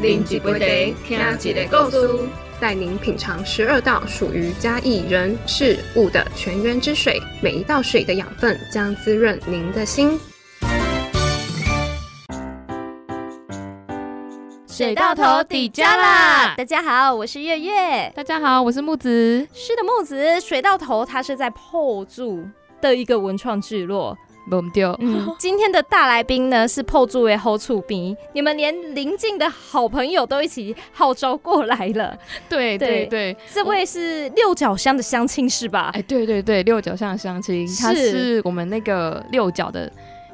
啉一杯茶，听一个故事，带您品尝十二道属于嘉义人事物的泉源之水，每一道水的养分将滋润您的心。水到头底加啦！大家好，我是月月。大家好，我是木子。是的，木子。水到头，它是在破住的一个文创聚落。嗯，今天的大来宾呢是破住为后处兵，你们连邻近的好朋友都一起号召过来了。对对对，这位是六角乡的乡亲是吧？哎，对对对，六角乡的乡亲，他是我们那个六角的。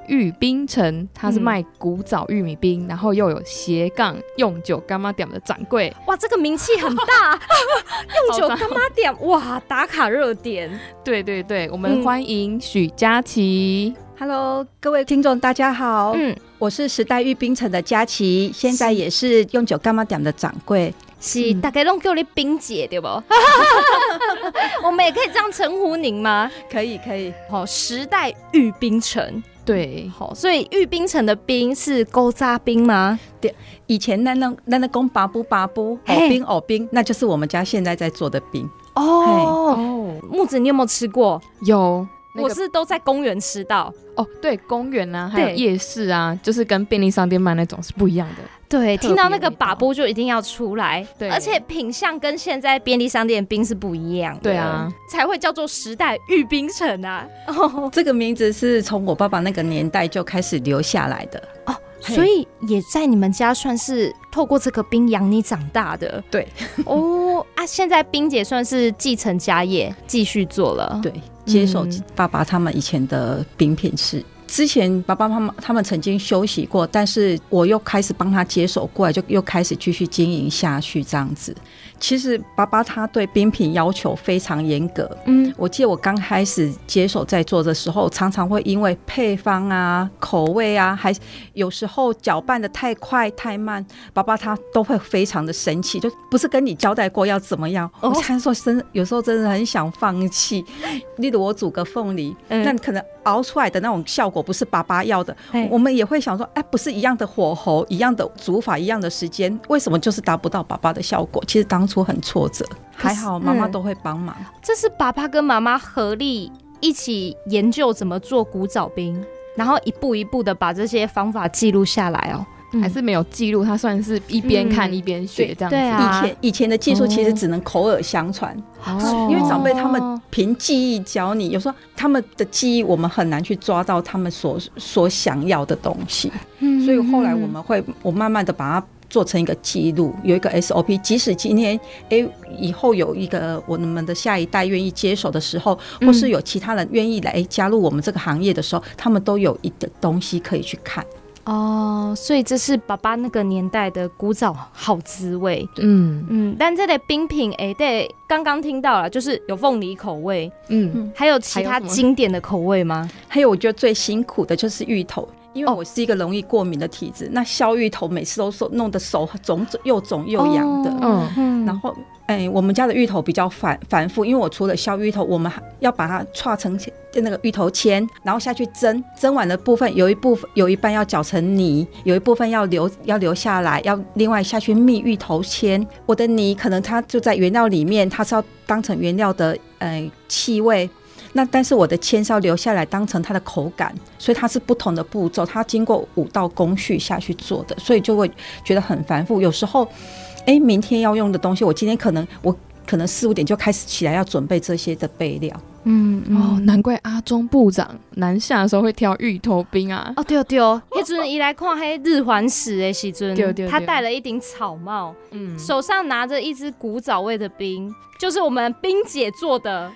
玉冰城，他是卖古早玉米冰，然后又有斜杠用酒干妈点的掌柜。哇，这个名气很大，用酒干妈点，哇，打卡热点。对对对，我们欢迎许佳琪。Hello，各位听众，大家好。嗯，我是时代玉冰城的佳琪，现在也是用酒干妈点的掌柜。是，大概弄叫你冰姐对不？我们也可以这样称呼您吗？可以，可以。好，时代玉冰城。对，好，所以玉冰城的冰是勾扎冰吗？对，以前那那那那公拔布拔布藕冰藕冰，那就是我们家现在在做的冰。哦，木子，你有没有吃过？有。我是都在公园吃到哦，对，公园啊，还有夜市啊，就是跟便利商店卖那种是不一样的。对，听到那个把波就一定要出来，对，而且品相跟现在便利商店冰是不一样的，对啊，才会叫做时代玉冰城啊。这个名字是从我爸爸那个年代就开始留下来的哦。所以也在你们家算是透过这个冰养你长大的，对哦啊！现在冰姐算是继承家业，继续做了，对，接手爸爸他们以前的冰品是。之前爸爸妈妈他们曾经休息过，但是我又开始帮他接手过来，就又开始继续经营下去这样子。其实爸爸他对冰品要求非常严格，嗯，我记得我刚开始接手在做的时候，常常会因为配方啊、口味啊，还有时候搅拌的太快太慢，爸爸他都会非常的生气，就不是跟你交代过要怎么样，我常说真有时候真的很想放弃。例如我煮个凤梨，那可能熬出来的那种效果不是爸爸要的，我们也会想说，哎，不是一样的火候、一样的煮法、一样的时间，为什么就是达不到爸爸的效果？其实当初很挫折，还好妈妈都会帮忙。这是爸爸跟妈妈合力一起研究怎么做古早冰，然后一步一步的把这些方法记录下来哦。还是没有记录，他算是一边看一边学这样子。对啊，以前以前的技术其实只能口耳相传，因为长辈他们凭记忆教你，有时候他们的记忆我们很难去抓到他们所所想要的东西。所以后来我们会，我慢慢的把它做成一个记录，有一个 SOP。即使今天哎以后有一个我们的下一代愿意接手的时候，或是有其他人愿意来加入我们这个行业的时候，他们都有一个东西可以去看。哦，所以这是爸爸那个年代的古早好滋味。嗯嗯，但这类冰品，哎，对，刚刚听到了，就是有凤梨口味，嗯，还有其他经典的口味吗？还有，我觉得最辛苦的就是芋头。因为我是一个容易过敏的体质，那削芋头每次都手弄得手肿肿又肿又痒的。嗯嗯，然后哎，我们家的芋头比较繁繁复，因为我除了削芋头，我们还要把它串成那个芋头签，然后下去蒸，蒸完的部分有一部分有一半要搅成泥，有一部分要留要留下来，要另外下去蜜芋头签。我的泥可能它就在原料里面，它是要当成原料的呃气味。那但是我的签是要留下来当成它的口感，所以它是不同的步骤，它经过五道工序下去做的，所以就会觉得很繁复。有时候，哎，明天要用的东西，我今天可能我可能四五点就开始起来要准备这些的备料。嗯哦，难怪阿中部长南下的时候会挑芋头冰啊。哦对哦对哦，那阵 一来看黑日环食的时阵，他戴了一顶草帽，嗯，手上拿着一支古早味的冰，就是我们冰姐做的。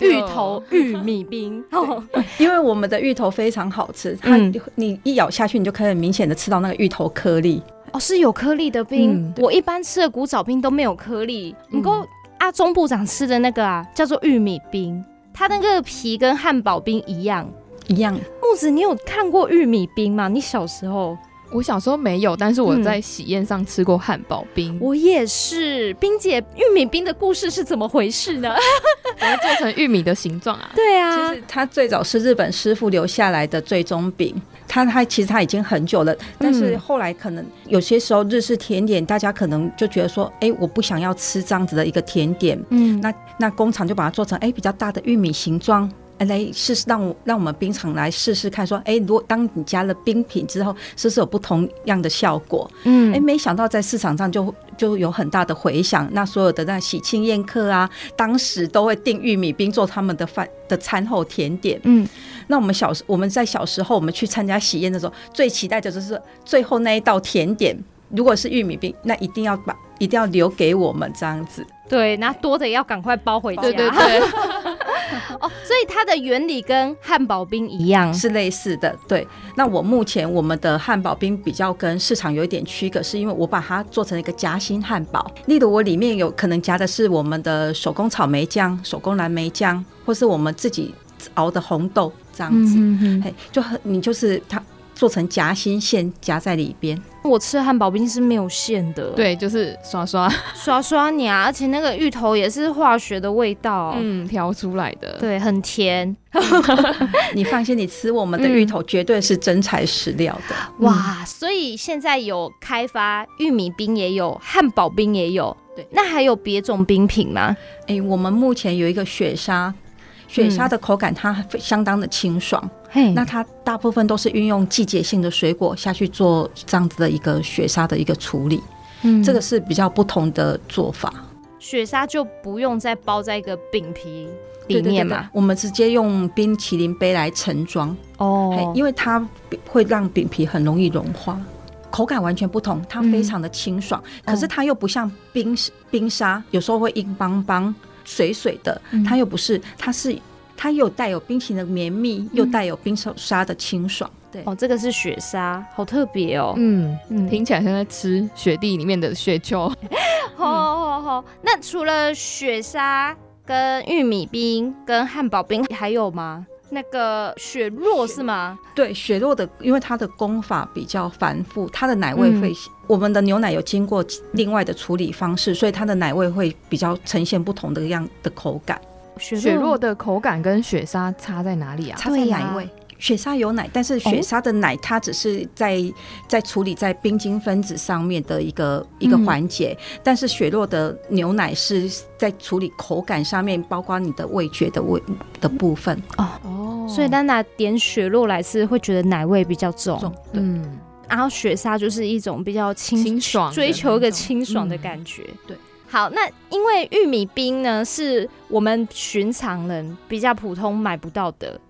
芋头玉米冰，因为我们的芋头非常好吃，它你一咬下去，你就可以明显的吃到那个芋头颗粒。哦，是有颗粒的冰。我一般吃的古早冰都没有颗粒，不过阿中部长吃的那个啊，叫做玉米冰，它那个皮跟汉堡冰一样一样。木子，你有看过玉米冰吗？你小时候？我小时候没有，但是我在喜宴上吃过汉堡冰。我也是，冰姐玉米冰的故事是怎么回事呢？我做成玉米的形状啊？对啊，其实它最早是日本师傅留下来的最终饼。它它其实它已经很久了，但是后来可能有些时候日式甜点，大家可能就觉得说，哎，我不想要吃这样子的一个甜点，嗯，那那工厂就把它做成哎比较大的玉米形状。来试试，让我让我们冰场来试试看，说，哎，如果当你加了冰品之后，是不是有不同样的效果？嗯，哎，没想到在市场上就就有很大的回响。那所有的那喜庆宴客啊，当时都会订玉米冰做他们的饭的餐后甜点。嗯，那我们小时我们在小时候，我们去参加喜宴的时候，最期待的就是最后那一道甜点，如果是玉米冰，那一定要把一定要留给我们这样子。对，那多的要赶快包回家。对对对。哦，所以它的原理跟汉堡冰一样，是类似的。对，那我目前我们的汉堡冰比较跟市场有一点区隔，是因为我把它做成一个夹心汉堡。例如，我里面有可能夹的是我们的手工草莓酱、手工蓝莓酱，或是我们自己熬的红豆这样子。嗯嘿，就很你就是它。做成夹心馅夹在里边。我吃汉堡冰是没有馅的，对，就是刷刷刷刷你啊，而且那个芋头也是化学的味道，嗯，调出来的，对，很甜。你放心，你吃我们的芋头绝对是真材实料的。哇，所以现在有开发玉米冰，也有汉堡冰，也有。对，那还有别种冰品吗？哎，我们目前有一个雪沙。雪沙的口感它相当的清爽，那它大部分都是运用季节性的水果下去做这样子的一个雪沙的一个处理，嗯，这个是比较不同的做法。雪沙就不用再包在一个饼皮里面嘛，我们直接用冰淇淋杯来盛装。哦，因为它会让饼皮很容易融化，口感完全不同，它非常的清爽，可是它又不像冰冰沙，有时候会硬邦邦。水水的，它又不是，它是它又带有冰淇淋的绵密，又带有冰沙的清爽。对哦，这个是雪沙，好特别哦。嗯，听起来像在吃雪地里面的雪球。好好好，那除了雪沙、跟玉米冰、跟汉堡冰，还有吗？那个雪落是吗？对，雪落的，因为它的功法比较繁复，它的奶味会，我们的牛奶有经过另外的处理方式，所以它的奶味会比较呈现不同的样的口感。雪落的口感跟雪沙差在哪里啊？差在奶味。雪沙有奶，但是雪沙的奶它只是在在处理在冰晶分子上面的一个一个环节，但是雪落的牛奶是在处理口感上面，包括你的味觉的味的部分。哦。哦，所以丹娜点雪落来吃会觉得奶味比较重，嗯，然后雪沙就是一种比较清爽，追求一个清爽的感觉，对。好，那因为玉米冰呢是我们寻常人比较普通买不到的。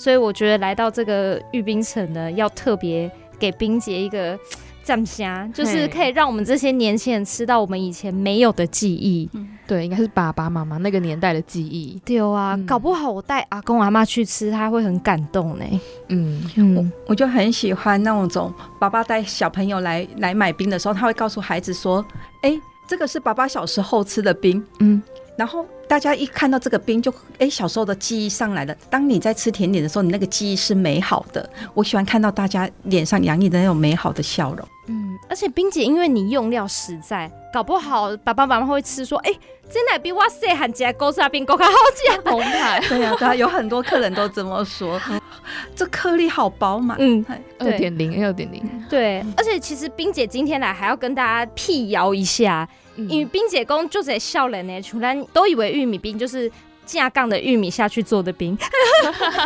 所以我觉得来到这个玉冰城呢，要特别给冰姐一个 赞虾，就是可以让我们这些年轻人吃到我们以前没有的记忆。对，应该是爸爸妈妈那个年代的记忆。对啊，搞不好我带阿公阿妈去吃，他会很感动呢。嗯，我我就很喜欢那种爸爸带小朋友来来买冰的时候，他会告诉孩子说：“哎，这个是爸爸小时候吃的冰。”嗯。然后大家一看到这个冰，就哎小时候的记忆上来了。当你在吃甜点的时候，你那个记忆是美好的。我喜欢看到大家脸上洋溢的那种美好的笑容。嗯，而且冰姐因为你用料实在，搞不好爸爸妈妈会吃说，哎，这奶比哇塞喊起来勾沙冰勾卡好吃。红海，对呀对呀，有很多客人都这么说。这颗粒好饱满。嗯，二点零，二点零。对，而且其实冰姐今天来还要跟大家辟谣一下。因为冰姐公就在笑人呢，突然都以为玉米冰就是架杠的玉米下去做的冰，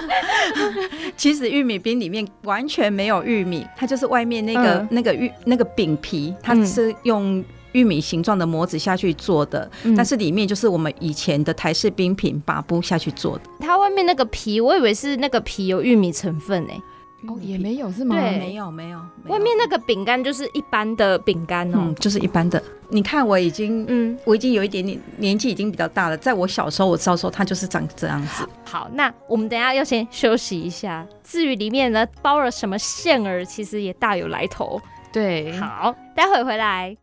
其实玉米冰里面完全没有玉米，它就是外面那个那个玉那个饼皮，它是用玉米形状的模子下去做的，但是里面就是我们以前的台式冰品把布下去做的。它外面那个皮，我以为是那个皮有玉米成分呢。哦，也没有是吗？对，没有没有。外面那个饼干就是一般的饼干哦，就是一般的。你看我已经，嗯，我已经有一点点年纪，已经比较大了。在我小时候，我知道说它就是长这样子。好，那我们等下要先休息一下。至于里面呢包了什么馅儿，其实也大有来头。对，好，待会回来。